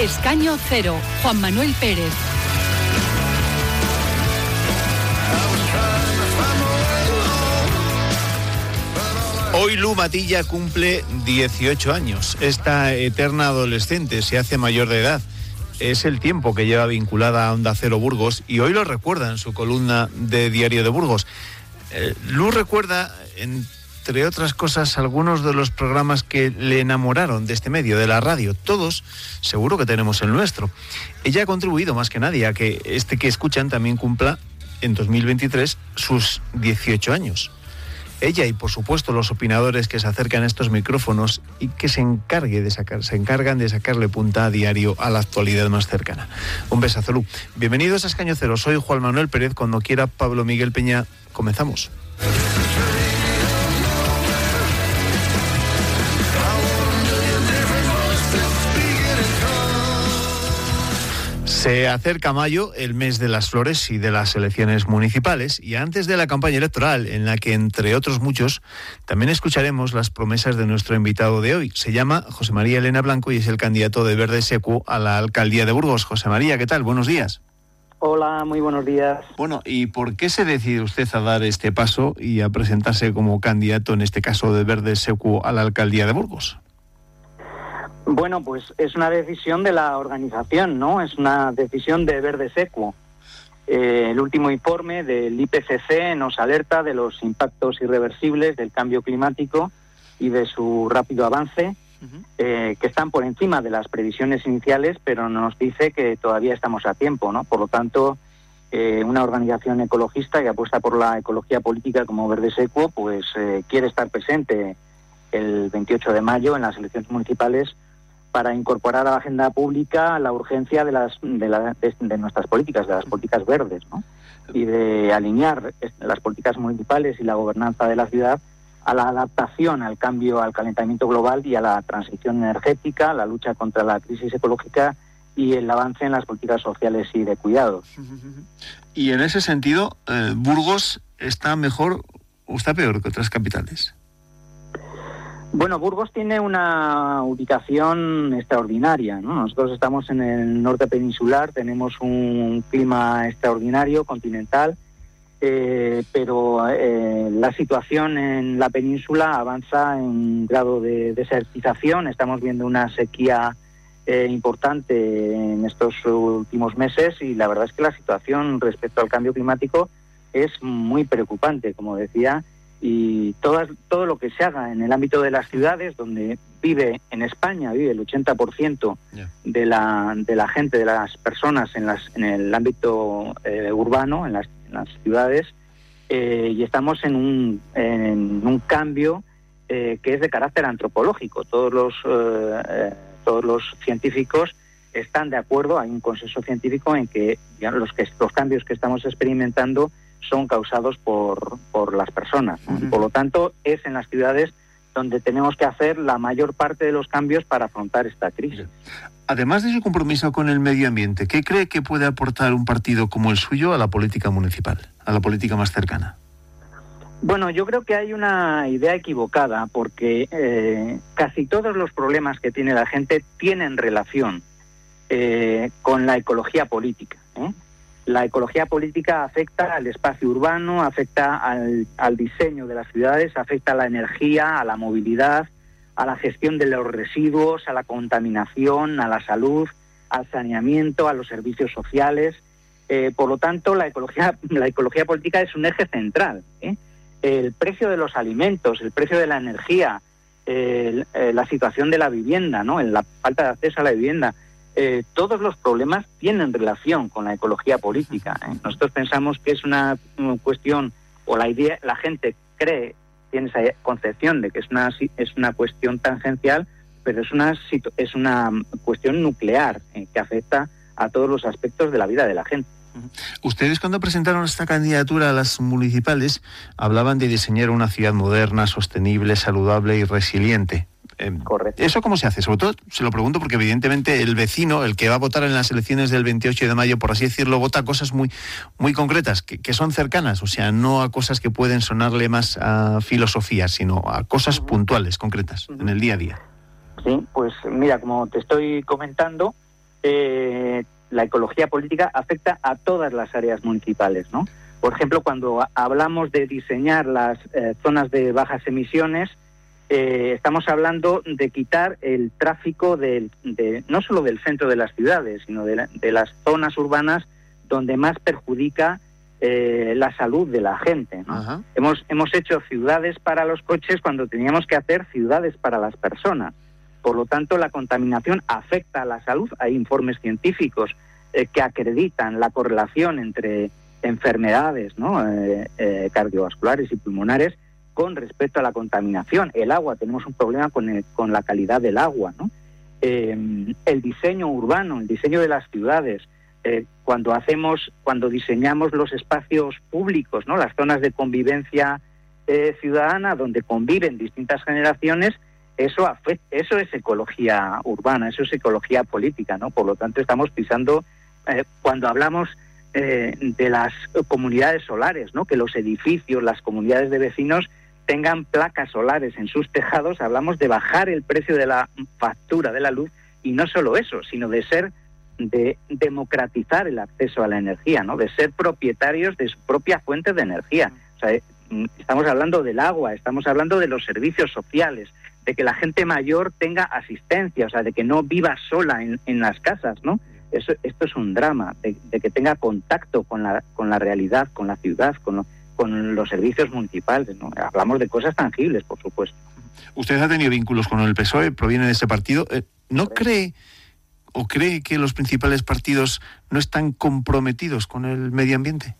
Escaño Cero, Juan Manuel Pérez. Hoy Lu Matilla cumple 18 años. Esta eterna adolescente se hace mayor de edad. Es el tiempo que lleva vinculada a Onda Cero Burgos y hoy lo recuerda en su columna de Diario de Burgos. Eh, Lu recuerda, entre otras cosas, algunos de los programas que le enamoraron de este medio, de la radio. Todos, seguro que tenemos el nuestro. Ella ha contribuido más que nadie a que este que escuchan también cumpla en 2023 sus 18 años ella y por supuesto los opinadores que se acercan a estos micrófonos y que se encargue de sacar, se encargan de sacarle punta a diario a la actualidad más cercana. Un besazo, Lu. Bienvenidos a Escaño Cero. Soy Juan Manuel Pérez. Cuando quiera Pablo Miguel Peña, comenzamos. Se acerca mayo, el mes de las flores y de las elecciones municipales, y antes de la campaña electoral, en la que, entre otros muchos, también escucharemos las promesas de nuestro invitado de hoy. Se llama José María Elena Blanco y es el candidato de Verde Secu a la alcaldía de Burgos. José María, ¿qué tal? Buenos días. Hola, muy buenos días. Bueno, ¿y por qué se decide usted a dar este paso y a presentarse como candidato, en este caso de Verde Secu, a la alcaldía de Burgos? Bueno, pues es una decisión de la organización, ¿no? Es una decisión de Verde Secuo. Eh, el último informe del IPCC nos alerta de los impactos irreversibles del cambio climático y de su rápido avance, eh, que están por encima de las previsiones iniciales, pero nos dice que todavía estamos a tiempo, ¿no? Por lo tanto, eh, una organización ecologista que apuesta por la ecología política como Verde Secuo, pues quiere estar presente el 28 de mayo en las elecciones municipales para incorporar a la agenda pública la urgencia de, las, de, nuestras políticas, de las políticas verdes, ¿no? y de alinear las políticas municipales y la gobernanza de la ciudad a la adaptación al cambio, al calentamiento global y a la transición energética, la lucha contra la crisis ecológica y el avance en las políticas sociales y de cuidados. Y en ese sentido, eh, Burgos está mejor o está peor que otras capitales. Bueno, Burgos tiene una ubicación extraordinaria. Nosotros estamos en el norte peninsular, tenemos un clima extraordinario, continental, eh, pero eh, la situación en la península avanza en grado de desertización. Estamos viendo una sequía eh, importante en estos últimos meses y la verdad es que la situación respecto al cambio climático es muy preocupante, como decía y todo, todo lo que se haga en el ámbito de las ciudades, donde vive en España, vive el 80% de, la, de la gente, de las personas en, las, en el ámbito eh, urbano, en las, ciudades, eh, y estamos en un, en un cambio eh, que es de carácter antropológico. Todos los, todos los científicos están de acuerdo, hay un consenso científico en que, los, que los cambios que estamos experimentando son causados por, por las personas. Por lo tanto, es en las ciudades donde tenemos que hacer la mayor parte de los cambios para afrontar esta crisis. Además de su compromiso con el medio ambiente, ¿qué cree que puede aportar un partido como el suyo a la política municipal, a la política más cercana? Bueno, yo creo que hay una idea equivocada porque eh, casi todos los problemas que tiene la gente tienen relación eh, con la ecología política. ¿eh? La ecología política afecta al espacio urbano, afecta al, diseño de las ciudades, afecta a la energía, a la movilidad, a la gestión de los residuos, a la contaminación, a la salud, al saneamiento, a los servicios sociales. Eh, por lo tanto, la ecología, la ecología política es un eje central. ¿eh? El precio de los alimentos, el precio de la energía, eh, la situación de la vivienda, ¿no? la falta de acceso a la vivienda, eh, todos los problemas tienen relación con la ecología política. ¿eh? Nosotros pensamos que es una, cuestión, o la idea, la gente cree, tiene esa concepción de que es una, es una cuestión tangencial, pero es una, es una cuestión nuclear ¿eh? que afecta a todos los aspectos de la vida de la gente. Ustedes cuando presentaron esta candidatura a las municipales hablaban de diseñar una ciudad moderna, sostenible, saludable y resiliente. Em, Correcto. ¿Eso cómo se hace? Sobre todo se lo pregunto porque evidentemente el vecino, el que va a votar en las elecciones del 28 de mayo, por así decirlo, vota cosas muy, muy concretas, que, son cercanas, o sea, no a cosas que pueden sonarle más a filosofía, sino a cosas puntuales, concretas, en el día a día. Sí, pues mira, como te estoy comentando, eh, la ecología política afecta a todas las áreas municipales, ¿no? Por ejemplo, cuando hablamos de diseñar las eh, zonas de bajas emisiones, eh, estamos hablando de quitar el tráfico del, de, no solo del centro de las ciudades, sino de, las zonas urbanas donde más perjudica eh, la salud de la gente. Hemos, hemos hecho ciudades para los coches cuando teníamos que hacer ciudades para las personas. Por lo tanto, la contaminación afecta a la salud. Hay informes científicos que acreditan la correlación entre enfermedades ¿no? Eh, eh, cardiovasculares y pulmonares con respecto a la contaminación. El agua, tenemos un problema con, con la calidad del agua. ¿no? Eh, el diseño urbano, el diseño de las ciudades, cuando hacemos, cuando diseñamos los espacios públicos, ¿no? las zonas de convivencia ciudadana donde conviven distintas generaciones, eso, eso es ecología urbana, eso es ecología política. Por lo tanto, estamos pisando, cuando hablamos eh, de las comunidades solares, ¿no? que los edificios, las comunidades de vecinos tengan placas solares en sus tejados, hablamos de bajar el precio de la factura de la luz y no solo eso, sino de ser de democratizar el acceso a la energía, ¿no? De ser propietarios de su propia fuente de energía. O sea, mm, estamos hablando del agua, estamos hablando de los servicios sociales, de que la gente mayor tenga asistencia, o sea, de que no viva sola en, en las casas, ¿no? esto es un drama, de, que tenga contacto con la, con la realidad, con la ciudad, con, con los servicios municipales. ¿no? Hablamos de cosas tangibles, por supuesto. Usted ha tenido vínculos con el PSOE, proviene de ese partido. Eh, ¿No cree o cree que los principales partidos no están comprometidos con el medio ambiente?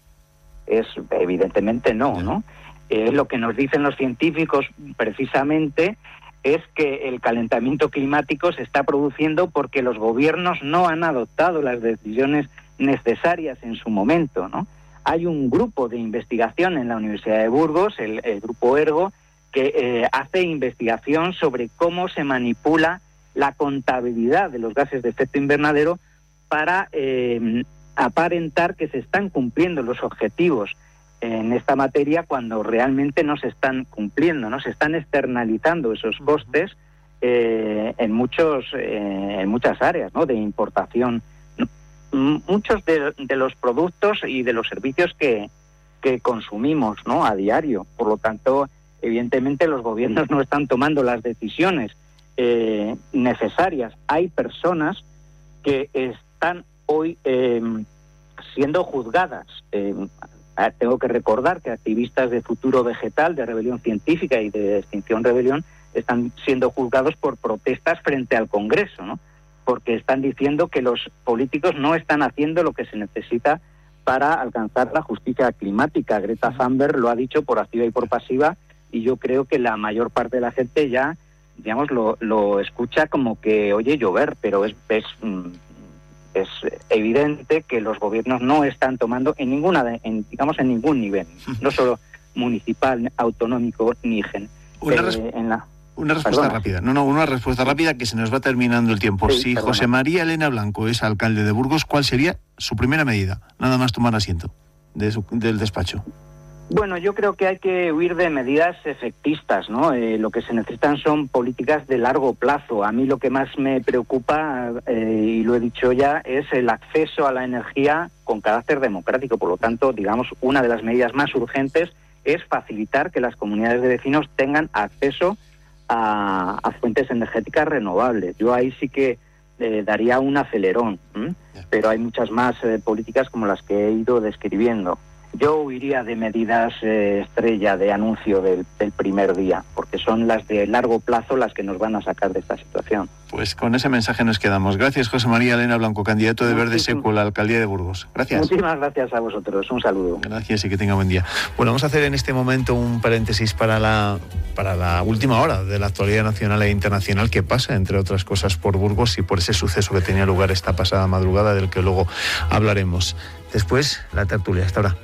Es evidentemente no, ¿no? Es lo que nos dicen los científicos precisamente es que el calentamiento climático se está produciendo porque los gobiernos no han adoptado las decisiones necesarias en su momento, ¿no? Hay un grupo de investigación en la Universidad de Burgos, el, grupo ERGO, que eh, hace investigación sobre cómo se manipula la contabilidad de los gases de efecto invernadero para eh, aparentar que se están cumpliendo los objetivos en esta materia cuando realmente no se están cumpliendo, no se están externalizando esos costes eh, en muchos en muchas áreas, ¿no? De importación, muchos de, los productos y de los servicios que, que consumimos, ¿no? A diario. Por lo tanto, evidentemente los gobiernos no están tomando las decisiones eh, necesarias. Hay personas que están hoy siendo juzgadas. Ah, tengo que recordar que activistas de Futuro Vegetal, de Rebelión Científica y de Extinción Rebelión están siendo juzgados por protestas frente al Congreso, ¿no? Porque están diciendo que los políticos no están haciendo lo que se necesita para alcanzar la justicia climática. Greta Thunberg lo ha dicho por activa y por pasiva y yo creo que la mayor parte de la gente ya, digamos, lo, lo escucha como que oye llover, pero es, es mm, es evidente que los gobiernos no están tomando en ninguna, en, digamos, en ningún nivel, no solo municipal, autonómico ni gen. Eh, una respuesta rápida. No, no, una respuesta rápida que se nos va terminando el tiempo. si José María Elena Blanco es alcalde de Burgos, ¿cuál sería su primera medida? Nada más tomar asiento de del despacho. Bueno, yo creo que hay que huir de medidas efectistas, ¿no? Eh, lo que se necesitan son políticas de largo plazo. A mí lo que más me preocupa, eh, y lo he dicho ya, es el acceso a la energía con carácter democrático. Por lo tanto, digamos, una de las medidas más urgentes es facilitar que las comunidades de vecinos tengan acceso a, fuentes energéticas renovables. Yo ahí sí que eh, daría un acelerón, pero hay muchas más políticas como las que he ido describiendo. Yo huiría de medidas eh, estrella de anuncio del, primer día, porque son las de largo plazo las que nos van a sacar de esta situación. Pues con ese mensaje nos quedamos. Gracias, José María Elena Blanco, candidato de Verde Seco a la alcaldía de Burgos. Gracias. Muchísimas gracias a vosotros. Un saludo. Gracias y que tenga buen día. Bueno, vamos a hacer en este momento un paréntesis para la, para la última hora de la actualidad nacional e internacional que pasa, entre otras cosas, por Burgos y por ese suceso que tenía lugar esta pasada madrugada, del que luego hablaremos. Después, la tertulia. Hasta ahora.